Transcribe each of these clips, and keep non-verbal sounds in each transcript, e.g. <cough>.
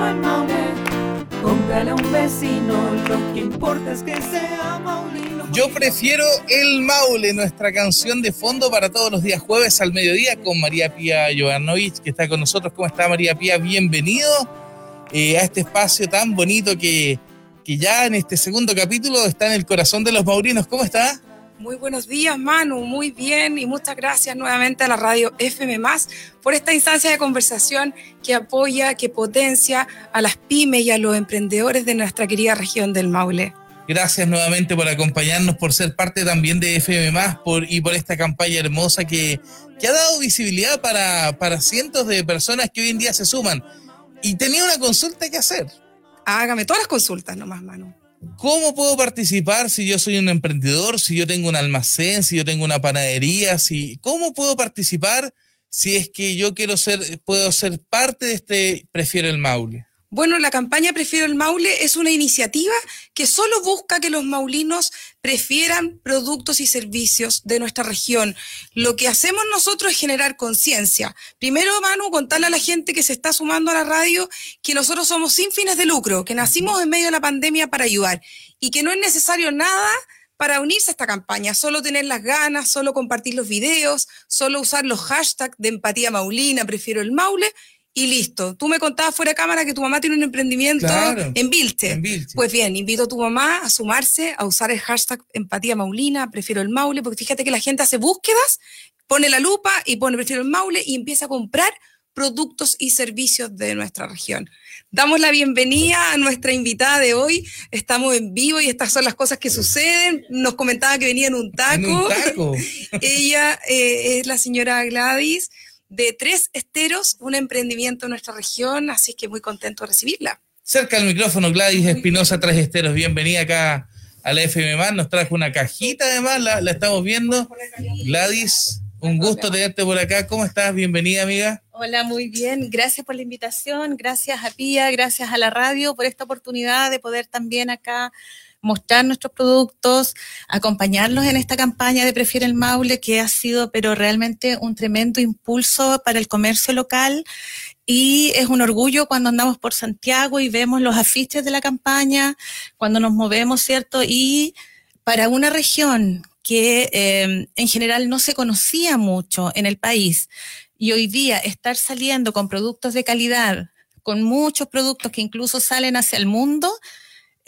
maulino al Maule. Cómprale a un vecino, lo que importa es que sea maulino. Yo prefiero el Maule, nuestra canción de fondo para todos los días jueves al mediodía con María Pía Jovanovich, que está con nosotros. ¿Cómo está María Pía? Bienvenido eh, a este espacio tan bonito que, que ya en este segundo capítulo está en el corazón de los maurinos. ¿Cómo está? Muy buenos días, Manu. Muy bien. Y muchas gracias nuevamente a la radio FM por esta instancia de conversación que apoya, que potencia a las pymes y a los emprendedores de nuestra querida región del Maule. Gracias nuevamente por acompañarnos, por ser parte también de FM por, y por esta campaña hermosa que, que ha dado visibilidad para, para cientos de personas que hoy en día se suman. Y tenía una consulta que hacer. Hágame todas las consultas nomás, Manu. ¿Cómo puedo participar si yo soy un emprendedor, si yo tengo un almacén, si yo tengo una panadería? Si, ¿Cómo puedo participar si es que yo quiero ser, puedo ser parte de este Prefiero el Maule? Bueno, la campaña Prefiero el Maule es una iniciativa que solo busca que los maulinos prefieran productos y servicios de nuestra región. Lo que hacemos nosotros es generar conciencia. Primero, Manu, contarle a la gente que se está sumando a la radio que nosotros somos sin fines de lucro, que nacimos en medio de la pandemia para ayudar y que no es necesario nada para unirse a esta campaña, solo tener las ganas, solo compartir los videos, solo usar los hashtags de empatía maulina, prefiero el maule y listo. Tú me contabas fuera de cámara que tu mamá tiene un emprendimiento en, Vilte. Pues bien, invito a tu mamá a sumarse, a usar el hashtag empatía maulina, prefiero el maule, porque fíjate que la gente hace búsquedas, pone la lupa y pone prefiero el maule y empieza a comprar productos y servicios de nuestra región. Damos la bienvenida a nuestra invitada de hoy. Estamos en vivo y estas son las cosas que suceden. Nos comentaba que venía en un taco. <laughs> Ella eh, es la señora Gladys de Tres Esteros, un emprendimiento en nuestra región, así que muy contento de recibirla. Cerca del micrófono, Gladys Espinosa, Tres Esteros, bienvenida acá a la FM nos trajo una cajita además, la, la estamos viendo. Gladys, un gusto tenerte por acá, ¿cómo estás? Bienvenida, amiga. Hola, muy bien. Gracias por la invitación, gracias a Pía, gracias a la radio por esta oportunidad de poder también acá mostrar nuestros productos, acompañarlos en esta campaña de Prefiere el Maule, que ha sido, pero realmente un tremendo impulso para el comercio local. Y es un orgullo cuando andamos por Santiago y vemos los afiches de la campaña, cuando nos movemos, ¿cierto? Y para una región que eh, en general no se conocía mucho en el país y hoy día estar saliendo con productos de calidad, con muchos productos que incluso salen hacia el mundo,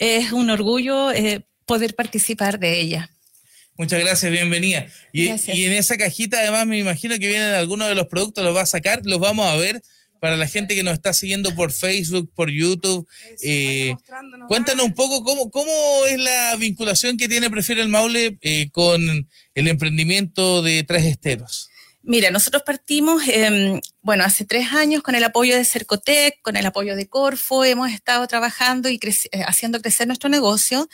es un orgullo eh, poder participar de ella. Muchas gracias, bienvenida. Y, en esa cajita además me imagino que vienen algunos de los productos, los va a sacar, los vamos a ver para la gente que nos está siguiendo por Facebook, por YouTube. Eh, cuéntanos un poco cómo, cómo es la vinculación que tiene Prefiero el Maule eh, con el emprendimiento de Tres Esteros. Mira, nosotros partimos, em, bueno, hace tres años con el apoyo de Cercotec, con el apoyo de Corfo, hemos estado trabajando y eh, haciendo crecer nuestro negocio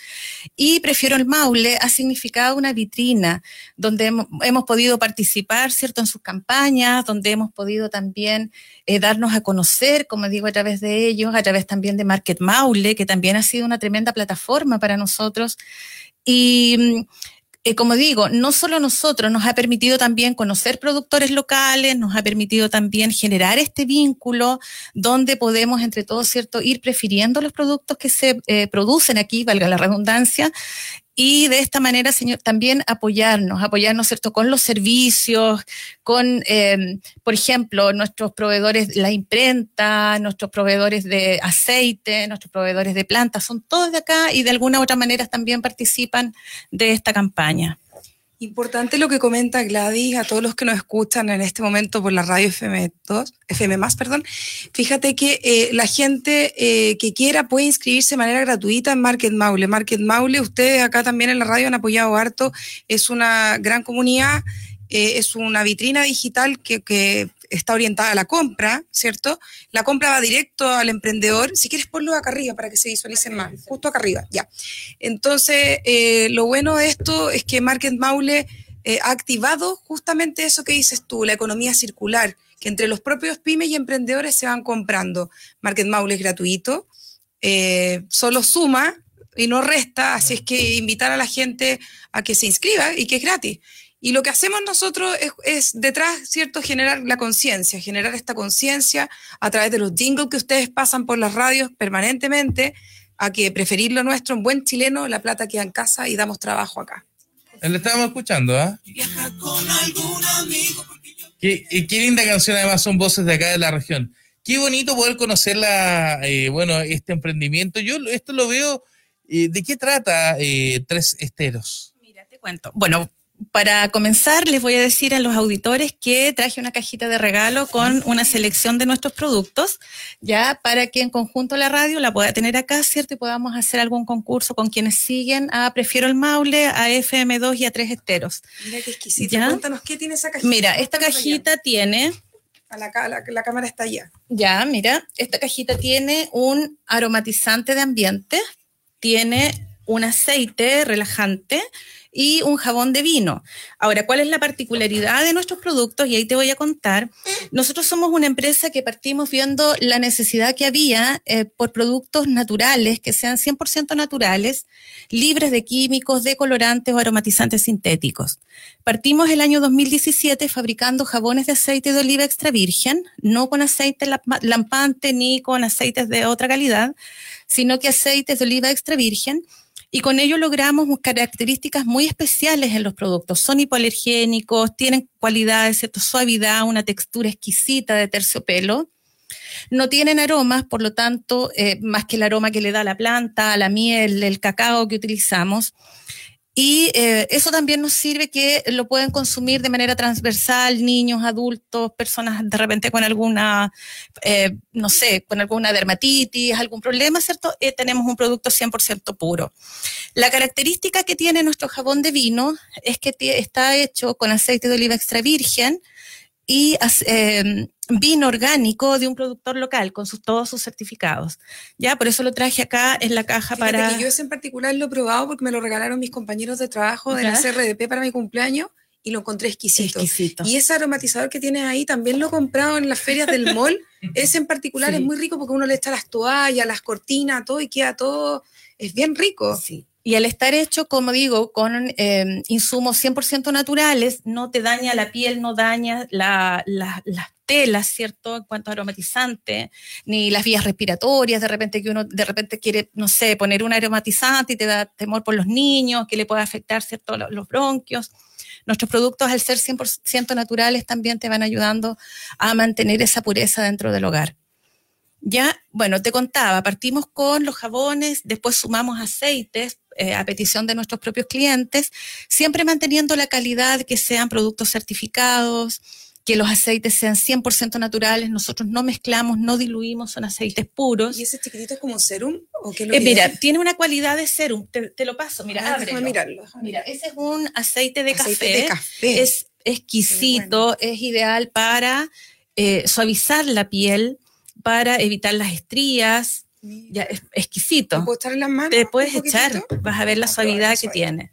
y Prefiero el Maule ha significado una vitrina donde hemos, podido participar, ¿cierto?, en sus campañas, donde hemos podido también eh, darnos a conocer, como digo, a través de ellos, a través también de Market Maule, que también ha sido una tremenda plataforma para nosotros. Y mm, eh, como digo, no solo nosotros, nos ha permitido también conocer productores locales, nos ha permitido también generar este vínculo donde podemos entre todos, ¿cierto?, ir prefiriendo los productos que se eh, producen aquí, valga la redundancia, y de esta manera, señor, también apoyarnos, apoyarnos, ¿cierto?, con los servicios, con, em, por ejemplo, nuestros proveedores, la imprenta, nuestros proveedores de aceite, nuestros proveedores de plantas, son todos de acá y de alguna u otra manera también participan de esta campaña. Importante lo que comenta Gladys a todos los que nos escuchan en este momento por la radio FM2, FM más, perdón. Fíjate que eh, la gente eh, que quiera puede inscribirse de manera gratuita en Market Maule. Market Maule, ustedes acá también en la radio han apoyado harto, es una gran comunidad, eh, es una vitrina digital que, está orientada a la compra, ¿cierto? La compra va directo al emprendedor. Si quieres, ponlo acá arriba para que se visualicen más, justo acá arriba, ya. Entonces, eh, lo bueno de esto es que Market Maule eh, ha activado justamente eso que dices tú, la economía circular, que entre los propios pymes y emprendedores se van comprando. Market Maule es gratuito, solo suma y no resta, así es que invitar a la gente a que se inscriba y que es gratis. Y lo que hacemos nosotros es, detrás, ¿cierto?, generar la conciencia, generar esta conciencia a través de los jingles que ustedes pasan por las radios permanentemente, a que preferir lo nuestro, un buen chileno, la plata queda en casa y damos trabajo acá. Le estábamos escuchando, ¿ah? Qué, qué, linda canción, además son voces de acá de la región. Qué bonito poder conocer la, eh, bueno, este emprendimiento. Yo esto lo veo, eh, ¿de qué trata eh, Tres Esteros? Mira, te cuento. Bueno, para comenzar, les voy a decir a los auditores que traje una cajita de regalo con una selección de nuestros productos, ya para que en conjunto la radio la pueda tener acá, ¿cierto? Y podamos hacer algún concurso con quienes siguen a Prefiero el Maule, a FM2 y a Tres Esteros. Mira qué exquisito. Cuéntanos, ¿qué tiene esa cajita? Mira, esta cajita tiene... A la, la cámara está allá. Ya, mira, esta cajita tiene un aromatizante de ambiente, tiene un aceite relajante, y un jabón de vino. Ahora, ¿cuál es la particularidad de nuestros productos? Y ahí te voy a contar. Nosotros somos una empresa que partimos viendo la necesidad que había eh, por productos naturales, que sean 100% naturales, libres de químicos, de colorantes o aromatizantes sintéticos. Partimos el año 2017 fabricando jabones de aceite de oliva extra virgen, no con aceite lampante ni con aceites de otra calidad, sino que aceites de oliva extra virgen y con ello logramos características muy especiales en los productos. Son hipoalergénicos, tienen cualidades, ¿cierto? suavidad, una textura exquisita de terciopelo. No tienen aromas, por lo tanto, eh, más que el aroma que le da la planta, la miel, el cacao que utilizamos. Y eh, eso también nos sirve que lo pueden consumir de manera transversal niños, adultos, personas de repente con alguna, eh, no sé, con alguna dermatitis, algún problema, ¿cierto? Eh, tenemos un producto 100% puro. La característica que tiene nuestro jabón de vino es que está hecho con aceite de oliva extra virgen, y eh, vino orgánico de un productor local con sus, todos sus certificados. Ya, por eso lo traje acá en la caja para... yo ese en particular lo he probado porque me lo regalaron mis compañeros de trabajo de la CRDP para mi cumpleaños y lo encontré exquisito. exquisito. Y ese aromatizador que tienes ahí también lo he comprado en las ferias del mall. <laughs> ese en particular es muy rico porque uno le echa las toallas, las cortinas, todo y queda todo, es bien rico. Sí. Y al estar hecho, como digo, con eh, insumos 100% naturales, no te daña la piel, no daña las telas, ¿cierto? En cuanto a aromatizante, ni las vías respiratorias, de repente que uno de repente quiere, no sé, poner un aromatizante y te da temor por los niños, que le puede afectar, ¿cierto? Los, bronquios. Nuestros productos, al ser 100% naturales, también te van ayudando a mantener esa pureza dentro del hogar. Ya, bueno, te contaba, partimos con los jabones, después sumamos aceites eh, a petición de nuestros propios clientes, siempre manteniendo la calidad, que sean productos certificados, que los aceites sean 100% naturales, nosotros no mezclamos, no diluimos, son aceites puros. ¿Y ese chiquitito es como serum? ¿o qué lo eh, mira, tiene una cualidad de serum, te, lo paso, mira, Mira, ese es un aceite de, café. es exquisito, es ideal para eh, suavizar la piel, para evitar las estrías, ya es exquisito. puedo echar en las manos? Te puedes echar, vas a ver la suavidad que tiene.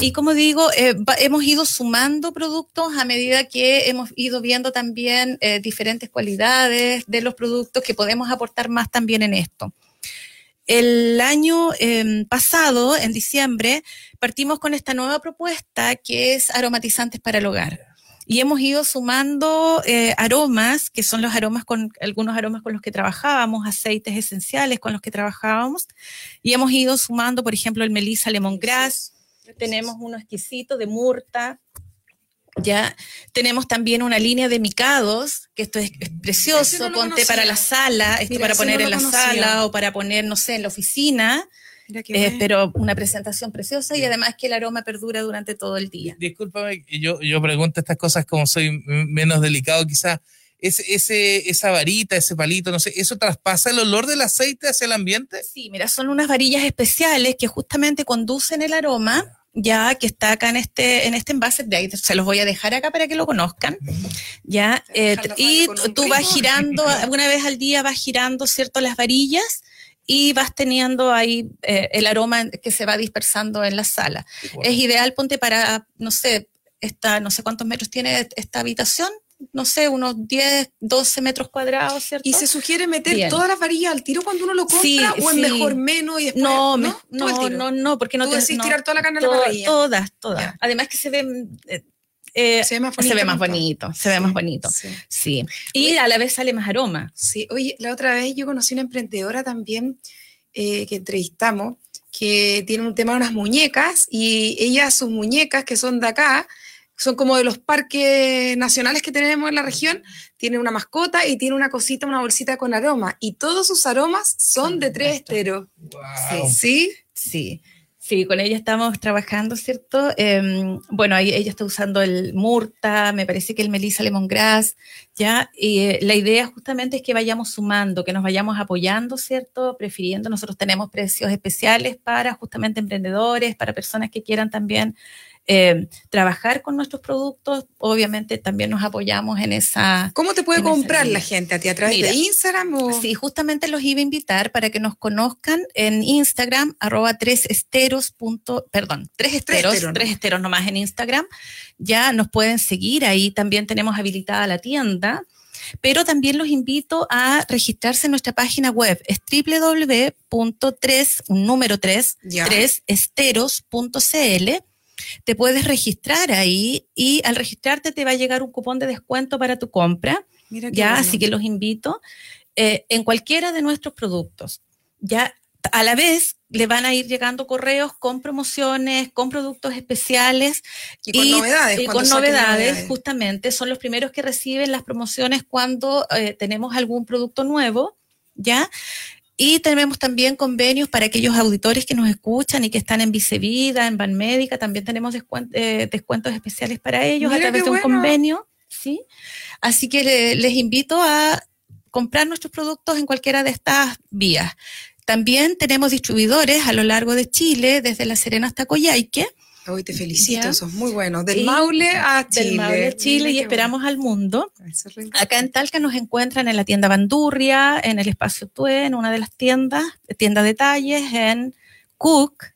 Y como digo, eh, hemos ido sumando productos a medida que hemos ido viendo también eh, diferentes cualidades de los productos que podemos aportar más también en esto. El año em, pasado, en diciembre, partimos con esta nueva propuesta que es aromatizantes para el hogar. Y hemos ido sumando eh, aromas, que son los aromas con algunos aromas con los que trabajábamos, aceites esenciales con los que trabajábamos, y hemos ido sumando, por ejemplo, el melisa lemongrass, tenemos uno exquisito de murta, ya. Tenemos también una línea de micados, que esto es, precioso, ponte para la sala, esto para poner en la sala o para poner, no sé, en la oficina. Eh, pero una presentación preciosa y además que el aroma perdura durante todo el día. Discúlpame, yo, yo pregunto estas cosas como soy menos delicado, quizás ese, esa varita, ese palito, no sé, ¿eso traspasa el olor del aceite hacia el ambiente? Sí, mira, son unas varillas especiales que justamente conducen el aroma ya que está acá en este en este envase de ahí se los voy a dejar acá para que lo conozcan ya eh, y tú vas girando <laughs> una vez al día vas girando cierto las varillas y vas teniendo ahí eh, el aroma que se va dispersando en la sala. Es ideal, ponte para, no sé, esta, no sé cuántos metros tiene esta habitación, no sé, unos 10, 12 metros cuadrados, ¿cierto? ¿Y se sugiere meter todas las varillas al tiro cuando uno lo compra o es mejor menos y después? No, no, no, no, no, porque no te decís tirar toda la carne a la parrilla. Todas, todas. Además que se ven... Eh, eh, se ve más bonito. Se ve más bonito, se ve más bonito. Sí. Y a la vez sale más aroma. Sí, oye, la otra vez yo conocí una emprendedora también eh, que entrevistamos que tiene un tema de unas muñecas y ella, sus muñecas que son de acá, son como de los parques nacionales que tenemos en la región, tiene una mascota y tiene una cosita, una bolsita con aroma. Y todos sus aromas son de tres esteros. ¿Sí? Sí. Sí, con ella estamos trabajando, ¿cierto? Em, bueno, ella está usando el Murta, me parece que el Melissa Lemongrass, ¿ya? Y eh, la idea justamente es que vayamos sumando, que nos vayamos apoyando, ¿cierto? Prefiriendo, nosotros tenemos precios especiales para justamente emprendedores, para personas que quieran también eh, trabajar con nuestros productos. Obviamente también nos apoyamos en esa... ¿Cómo te puede comprar la gente a ti? ¿A través de Instagram? O? Sí, justamente los iba a invitar para que nos conozcan en Instagram, arroba tres esteros, perdón, tres esteros, tres esteros, nomás en Instagram. Ya nos pueden seguir, ahí también tenemos habilitada la tienda pero también los invito a registrarse en nuestra página web, es www.3, número 3, 3 esteros.cl te puedes registrar ahí y al registrarte te va a llegar un cupón de descuento para tu compra. ya, así que los invito eh, en cualquiera de nuestros productos. Ya a la vez le van a ir llegando correos con promociones, con productos especiales y con novedades. Y con novedades, justamente, son los primeros que reciben las promociones cuando eh, tenemos algún producto nuevo, ¿ya? Y tenemos también convenios para aquellos auditores que nos escuchan y que están en Vicevida, en Banmédica, también tenemos eh, descuentos especiales para ellos a través de un convenio, ¿sí? Así que les invito a comprar nuestros productos en cualquiera de estas vías. También tenemos distribuidores a lo largo de Chile, desde La Serena hasta Coyhaique, Hoy te felicito, sos muy bueno. Del Maule a Chile. Del Maule a Chile y esperamos al mundo. Acá en Talca nos encuentran en la tienda Bandurria, en el espacio Tue, en una de las tiendas, tienda detalles, en Cook,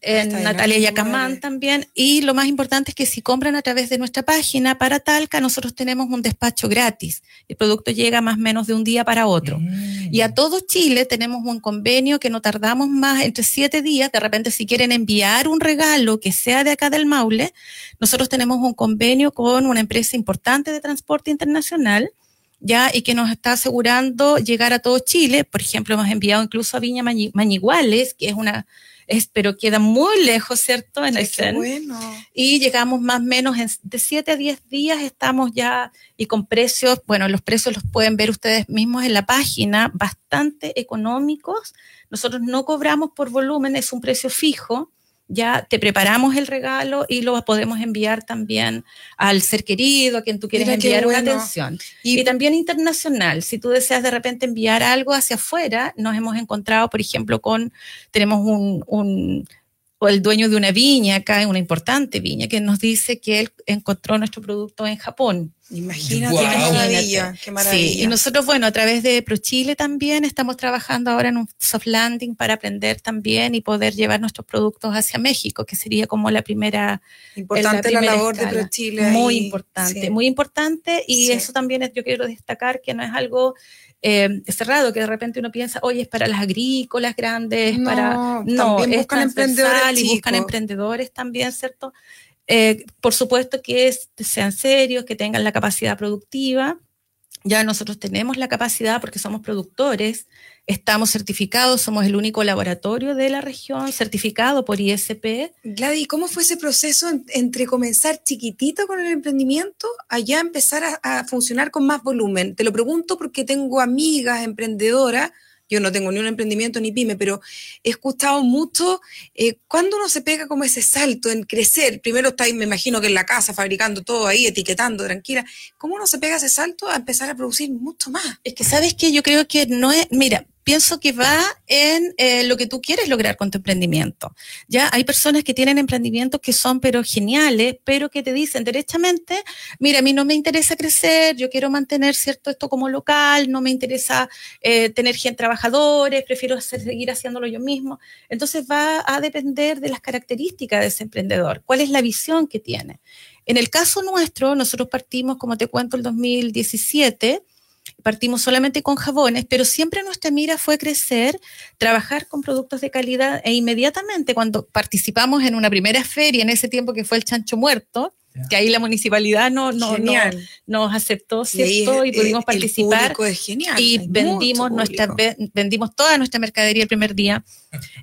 en Natalia Yacamán también. Y lo más importante es que si compran a través de nuestra página para Talca, nosotros tenemos un despacho gratis. El producto llega más o menos de un día para otro. Mm. Y a todo Chile tenemos un convenio que no tardamos más entre siete días. De repente, si quieren enviar un regalo que sea de acá del Maule, nosotros tenemos un convenio con una empresa importante de transporte internacional ya y que nos está asegurando llegar a todo Chile. Por ejemplo, hemos enviado incluso a Viña Mañiguales, que es una pero queda muy lejos, ¿cierto? En el bueno. Y llegamos más o menos de 7 a 10 días, estamos ya y con precios, bueno, los precios los pueden ver ustedes mismos en la página, bastante económicos. Nosotros no cobramos por volumen, es un precio fijo ya te preparamos el regalo y lo podemos enviar también al ser querido, a quien tú quieres enviar una atención. Y, también internacional, si tú deseas de repente enviar algo hacia afuera, nos hemos encontrado, por ejemplo, con, tenemos un, un o el dueño de una viña acá, una importante viña, que nos dice que él encontró nuestro producto en Japón. Imagínate, qué maravilla, qué maravilla. Sí, y nosotros, bueno, a través de ProChile también estamos trabajando ahora en un soft landing para aprender también y poder llevar nuestros productos hacia México, que sería como la primera. Importante la, labor de ProChile. Muy importante, muy importante. Y eso también es, yo quiero destacar que no es algo eh, cerrado, que de repente uno piensa, oye, es para las agrícolas grandes, para... No, es buscan emprendedores y buscan emprendedores también, ¿cierto? Eh, por supuesto que sean serios, que tengan la capacidad productiva. Ya nosotros tenemos la capacidad porque somos productores, estamos certificados, somos el único laboratorio de la región certificado por ISP. Gladys, ¿cómo fue ese proceso entre comenzar chiquitito con el emprendimiento a ya empezar a, a funcionar con más volumen? Te lo pregunto porque tengo amigas emprendedoras yo no tengo ni un emprendimiento ni pyme, pero he escuchado mucho eh, cuando uno se pega como ese salto en crecer. Primero está ahí, me imagino que en la casa, fabricando todo ahí, etiquetando, tranquila. ¿Cómo uno se pega ese salto a empezar a producir mucho más? Es que sabes que yo creo que no es, mira, pienso que va en eh, lo que tú quieres lograr con tu emprendimiento. Ya hay personas que tienen emprendimientos que son pero geniales, pero que te dicen derechamente, mira, a mí no me interesa crecer, yo quiero mantener cierto esto como local, no me interesa eh, tener gente trabajadores, prefiero seguir haciéndolo yo mismo. Entonces va a depender de las características de ese emprendedor, cuál es la visión que tiene. En el caso nuestro, nosotros partimos, como te cuento, el 2017 partimos solamente con jabones, pero siempre nuestra mira fue crecer, trabajar con productos de calidad e inmediatamente cuando participamos en una primera feria, en ese tiempo que fue el Chancho Muerto, que ahí la municipalidad no, no, nos aceptó, ¿cierto? Y, pudimos participar. Es genial, y vendimos, nuestra, vendimos toda nuestra mercadería el primer día.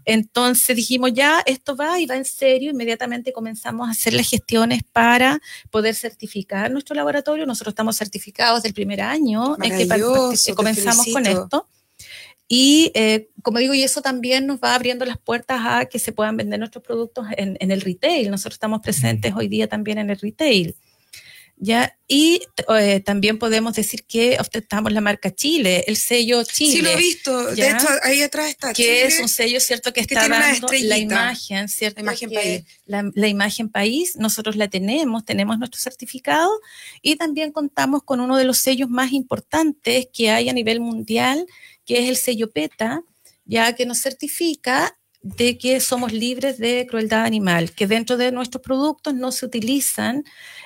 Entonces dijimos, ya, esto va y va en serio. Inmediatamente comenzamos a hacer las gestiones para poder certificar nuestro laboratorio. Nosotros estamos certificados del primer año en que comenzamos con esto. Y eh, como digo, y eso también nos va abriendo las puertas a que se puedan vender nuestros productos en, el retail. Nosotros estamos presentes hoy día también en el retail. ¿Ya? Y eh, también podemos decir que ostentamos la marca Chile, el sello Chile. Sí, lo he visto. De hecho, ahí atrás está Que es un sello, ¿cierto? Que, está dando la imagen, ¿cierto? La imagen país. La, la, imagen país, nosotros la tenemos, tenemos nuestro certificado y también contamos con uno de los sellos más importantes que hay a nivel mundial, que es el sello PETA, ya que nos certifica de que somos libres de crueldad animal, que dentro de nuestros productos no se utilizan,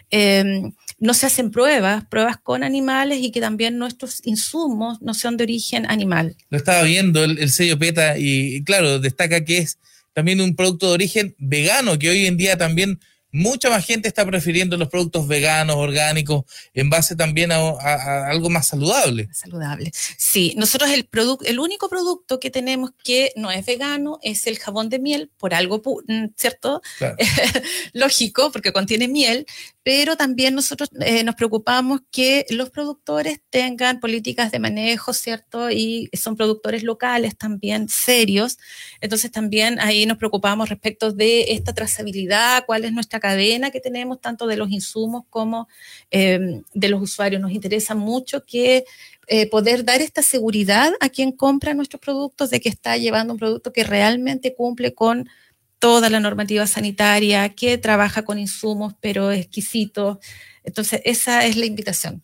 em, no se hacen pruebas, pruebas con animales y que también nuestros insumos no sean de origen animal. Lo estaba viendo el, sello PETA y claro, destaca que es también un producto de origen vegano, que hoy en día también mucha más gente está prefiriendo los productos veganos, orgánicos, en base también a, algo más saludable. Saludable. Sí, nosotros el producto, el único producto que tenemos que no es vegano es el jabón de miel, por algo, mm, ¿cierto? <laughs> Lógico, porque contiene miel, pero también nosotros eh, nos preocupamos que los productores tengan políticas de manejo, ¿cierto? Y son productores locales también serios. Entonces también ahí nos preocupamos respecto de esta trazabilidad, cuál es nuestra cadena que tenemos, tanto de los insumos como em, de los usuarios. Nos interesa mucho que eh, poder dar esta seguridad a quien compra nuestros productos de que está llevando un producto que realmente cumple con toda la normativa sanitaria, que trabaja con insumos pero exquisitos. Entonces, esa es la invitación.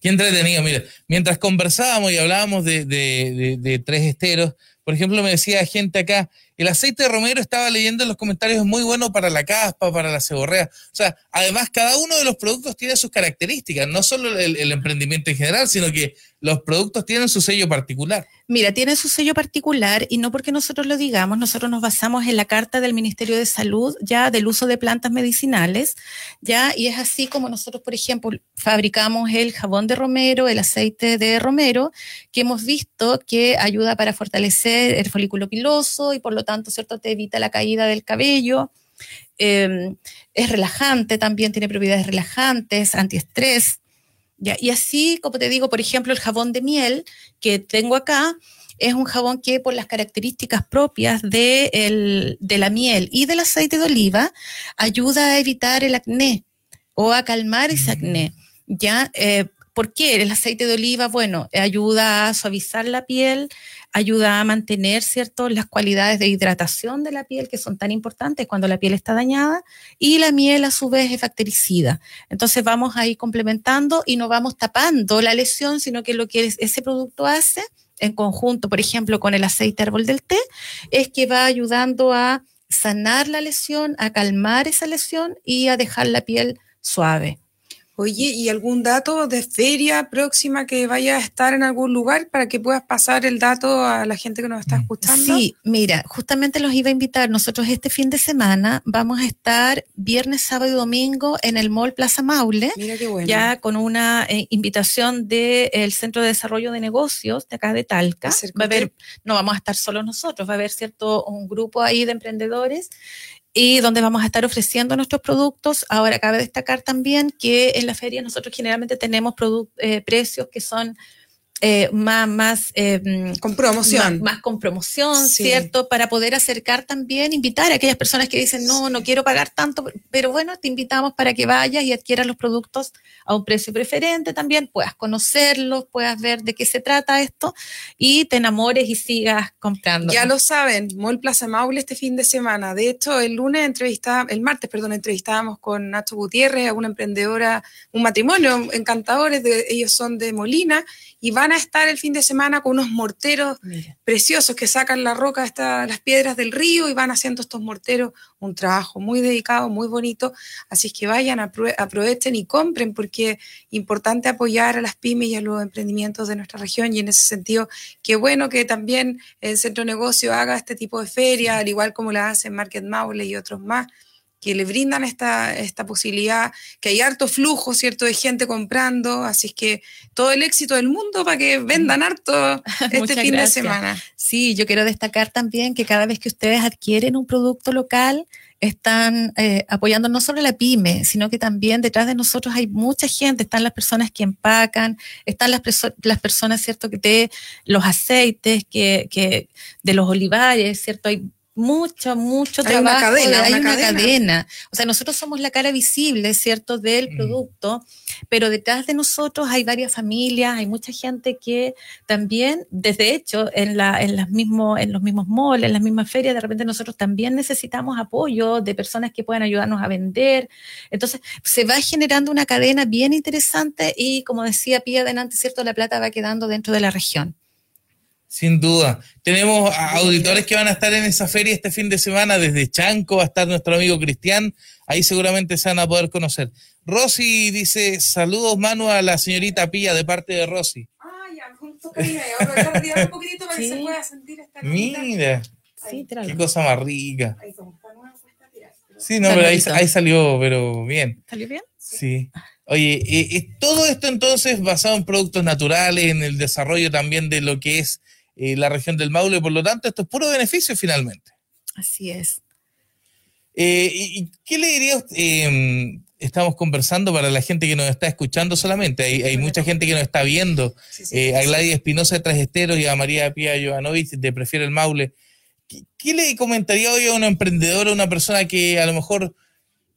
Qué entretenido, mira, mientras conversábamos y hablábamos de, de tres esteros, por ejemplo, me decía gente acá, el aceite de romero estaba leyendo en los comentarios, es muy bueno para la caspa, para la ceborrea. O sea, además cada uno de los productos tiene sus características, no solo el, emprendimiento en general, sino que los productos tienen su sello particular. Mira, tiene su sello particular y no porque nosotros lo digamos, nosotros nos basamos en la carta del Ministerio de Salud ya del uso de plantas medicinales, ya, y es así como nosotros, por ejemplo, fabricamos el jabón de romero, el aceite de romero, que hemos visto que ayuda para fortalecer el folículo piloso y por lo tanto, ¿cierto? Te evita la caída del cabello. Em, es relajante, también tiene propiedades relajantes, antiestrés. ¿ya? Y así, como te digo, por ejemplo, el jabón de miel que tengo acá es un jabón que por las características propias de, de la miel y del aceite de oliva ayuda a evitar el acné o a calmar ese acné. ¿ya? Eh, ¿Por qué? El aceite de oliva, bueno, ayuda a suavizar la piel, ayuda a mantener, ¿cierto?, las cualidades de hidratación de la piel que son tan importantes cuando la piel está dañada y la miel a su vez es bactericida. Entonces vamos ahí complementando y no vamos tapando la lesión, sino que lo que ese producto hace en conjunto, por ejemplo, con el aceite árbol del té, es que va ayudando a sanar la lesión, a calmar esa lesión y a dejar la piel suave. Oye, ¿y algún dato de feria próxima que vaya a estar en algún lugar para que puedas pasar el dato a la gente que nos está escuchando? Sí, mira, justamente los iba a invitar. Nosotros este fin de semana vamos a estar viernes, sábado y domingo en el Mall Plaza Maule. Mira qué bueno. Ya con una eh, invitación del Centro de Desarrollo de Negocios de acá de Talca. Va a haber, no vamos a estar solo nosotros, va a haber cierto un grupo ahí de emprendedores y donde vamos a estar ofreciendo nuestros productos. Ahora, cabe destacar también que en la feria nosotros generalmente tenemos eh, precios que son eh, más, más eh, con promoción. Más, con promoción, ¿cierto? Para poder acercar también, invitar a aquellas personas que dicen, no, no quiero pagar tanto, pero bueno, te invitamos para que vayas y adquieras los productos a un precio preferente también, puedas conocerlos, puedas ver de qué se trata esto y te enamores y sigas comprando. Ya lo saben, Mall Plaza Maule este fin de semana. De hecho, el lunes entrevistábamos, el martes, perdón, entrevistábamos con Nacho Gutiérrez, a una emprendedora, un matrimonio, encantadores, de, ellos son de Molina y van van a estar el fin de semana con unos morteros preciosos que sacan la roca, esta, las piedras del río y van haciendo estos morteros un trabajo muy dedicado, muy bonito. Así es que vayan, aprovechen y compren porque es importante apoyar a las pymes y a los emprendimientos de nuestra región. Y en ese sentido, qué bueno que también el Centro Negocio haga este tipo de feria, al igual como la hace Market Maule y otros más que le brindan esta, esta posibilidad, que hay harto flujo, ¿cierto?, de gente comprando, así es que todo el éxito del mundo para que vendan harto <laughs> este fin de semana. Sí, yo quiero destacar también que cada vez que ustedes adquieren un producto local, están eh, apoyando no solo la pyme, sino que también detrás de nosotros hay mucha gente, están las personas que empacan, están las, las personas, ¿cierto?, que de los aceites, que, que de los olivares, ¿cierto? Hay mucho, mucho hay Una cadena, hay una, cadena. O sea, nosotros somos la cara visible, ¿cierto?, del mm. producto, pero detrás de nosotros hay varias familias, hay mucha gente que también, desde hecho, en, la, en, las mismo, en los mismos malls, en las mismas ferias, de repente nosotros también necesitamos apoyo de personas que puedan ayudarnos a vender. Entonces, se va generando una cadena bien interesante y, como decía Pía adelante, ¿cierto?, la plata va quedando dentro de la región. Sin duda. Tenemos auditores que van a estar en esa feria este fin de semana. Desde Chanco va a estar nuestro amigo Cristian. Ahí seguramente se van a poder conocer. Rosy dice, saludos Manu a la señorita Pía de parte de Rosy. Ah, ya, un poquitito para que se pueda sentir esta Mira, qué cosa más rica. Sí, no, pero ahí, salió, pero bien. ¿Salió bien? Sí. Oye, eh, todo esto entonces basado en productos naturales, en el desarrollo también de lo que es eh, la región del Maule, por lo tanto, esto es puro beneficio finalmente. Así es. Eh, ¿Y qué le diría em, estamos conversando para la gente que nos está escuchando solamente. Hay, mucha gente que nos está viendo. Eh, a Gladys Espinosa de Trajesteros y a María Pía Jovanovic de Prefiere el Maule. ¿Qué, le comentaría hoy a una emprendedora, una persona que a lo mejor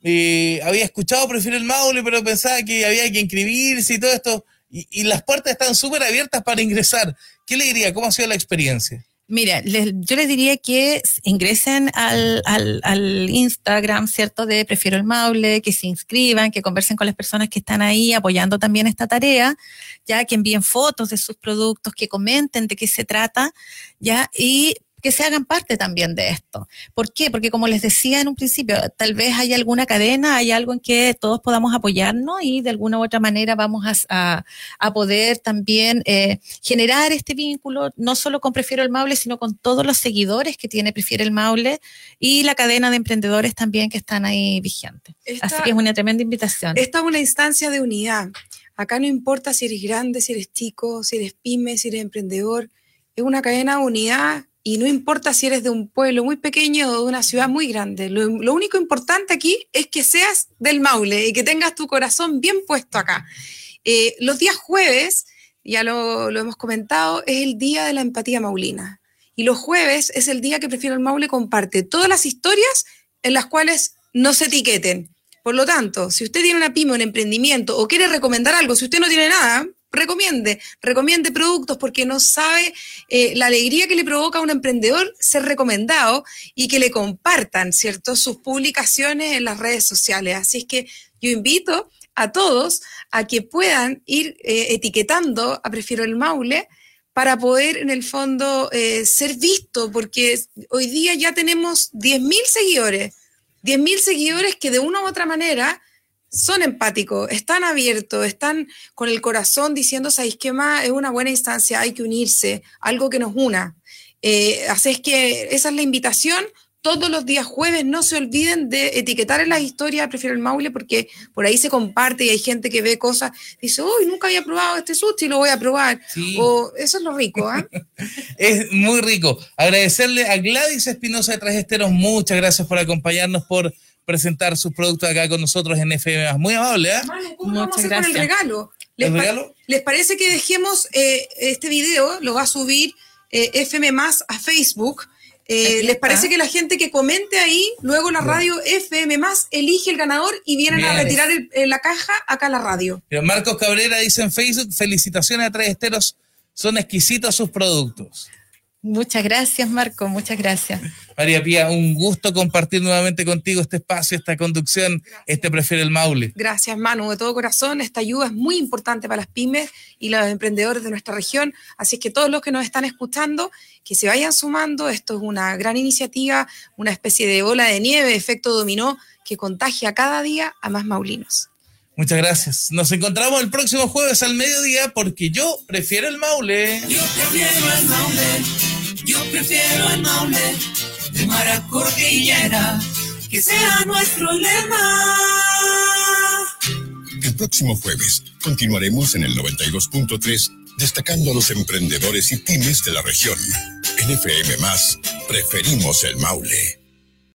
había escuchado Prefiere el Maule, pero pensaba que había que inscribirse y todo esto? y, las puertas están súper abiertas para ingresar. ¿Qué le diría? ¿Cómo ha sido la experiencia? Mira, yo les diría que ingresen al, al, Instagram, ¿cierto? De Prefiero el Maule, que se inscriban, que conversen con las personas que están ahí apoyando también esta tarea, ya que envíen fotos de sus productos, que comenten de qué se trata, ya, y que se hagan parte también de esto. ¿Por qué? Porque como les decía en un principio, tal vez hay alguna cadena, hay algo en que todos podamos apoyarnos y de alguna u otra manera vamos a, poder también eh, generar este vínculo, no solo con Prefiero el Maule, sino con todos los seguidores que tiene Prefiero el Maule y la cadena de emprendedores también que están ahí vigentes. Así que es una tremenda invitación. Esta es una instancia de unidad. Acá no importa si eres grande, si eres chico, si eres pyme, si eres emprendedor. Es una cadena de unidad y no importa si eres de un pueblo muy pequeño o de una ciudad muy grande, lo, único importante aquí es que seas del Maule y que tengas tu corazón bien puesto acá. Eh, los días jueves, ya lo, lo, hemos comentado, es el día de la empatía maulina. Y los jueves es el día que Prefiero el Maule comparte todas las historias en las cuales no se etiqueten. Por lo tanto, si usted tiene una pyme, un emprendimiento o quiere recomendar algo, si usted no tiene nada, recomiende, recomiende productos porque no sabe eh, la alegría que le provoca a un emprendedor ser recomendado y que le compartan, ¿cierto?, sus publicaciones en las redes sociales. Así es que yo invito a todos a que puedan ir eh, etiquetando a Prefiero el Maule para poder en el fondo eh, ser visto, porque hoy día ya tenemos 10.000 seguidores, 10.000 seguidores que de una u otra manera son empáticos, están abiertos, están con el corazón diciendo, ¿sabéis qué más? Es una buena instancia, hay que unirse, algo que nos una. Eh, así es que esa es la invitación. Todos los días jueves no se olviden de etiquetar en las historias Prefiero el Maule porque por ahí se comparte y hay gente que ve cosas, dice, uy, nunca había probado este sushi, lo voy a probar. O, eso es lo rico. ¿ah? <laughs> es muy rico. Agradecerle a Gladys Espinosa de Trajesteros, muchas gracias por acompañarnos, por presentar sus productos acá con nosotros en FM. Muy amable, ¿eh? ¿Cómo vamos a hacer con el regalo? ¿Les, regalo? ¿Les parece que dejemos eh, este video? Lo va a subir eh, FM más a Facebook. Eh, ¿Les parece que la gente que comente ahí, luego la radio FM más elige el ganador y vienen a retirar la caja acá a la radio? Marcos Cabrera dice en Facebook, felicitaciones a Tres Esteros, son exquisitos sus productos. Muchas gracias, Marco, muchas gracias. María Pía, un gusto compartir nuevamente contigo este espacio, esta conducción, este Prefiere el Maule. Gracias, Manu, de todo corazón. Esta ayuda es muy importante para las pymes y los emprendedores de nuestra región. Así es que todos los que nos están escuchando, que se vayan sumando. Esto es una gran iniciativa, una especie de bola de nieve, efecto dominó, que contagia cada día a más maulinos. Muchas gracias. Nos encontramos el próximo jueves al mediodía porque yo prefiero el Maule. Yo prefiero el Maule. Yo prefiero el Maule. De Maracordillera. Que sea nuestro lema. El próximo jueves continuaremos en el 92.3 destacando a los emprendedores y pymes de la región. En FM Más, preferimos el Maule.